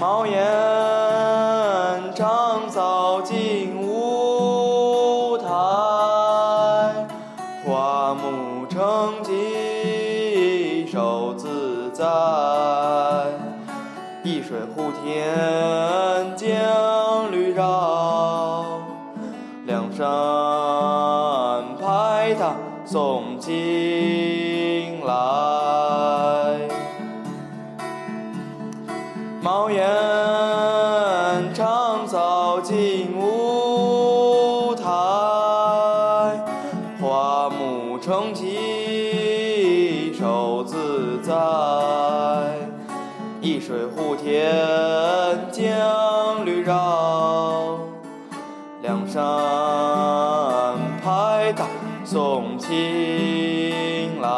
茅檐长扫净无苔，花木成畦手自在。一水护田将绿绕，两山排塔送青来。茅檐长扫净无苔，花木成畦手自在。一水护田将绿绕，两山排塔送青来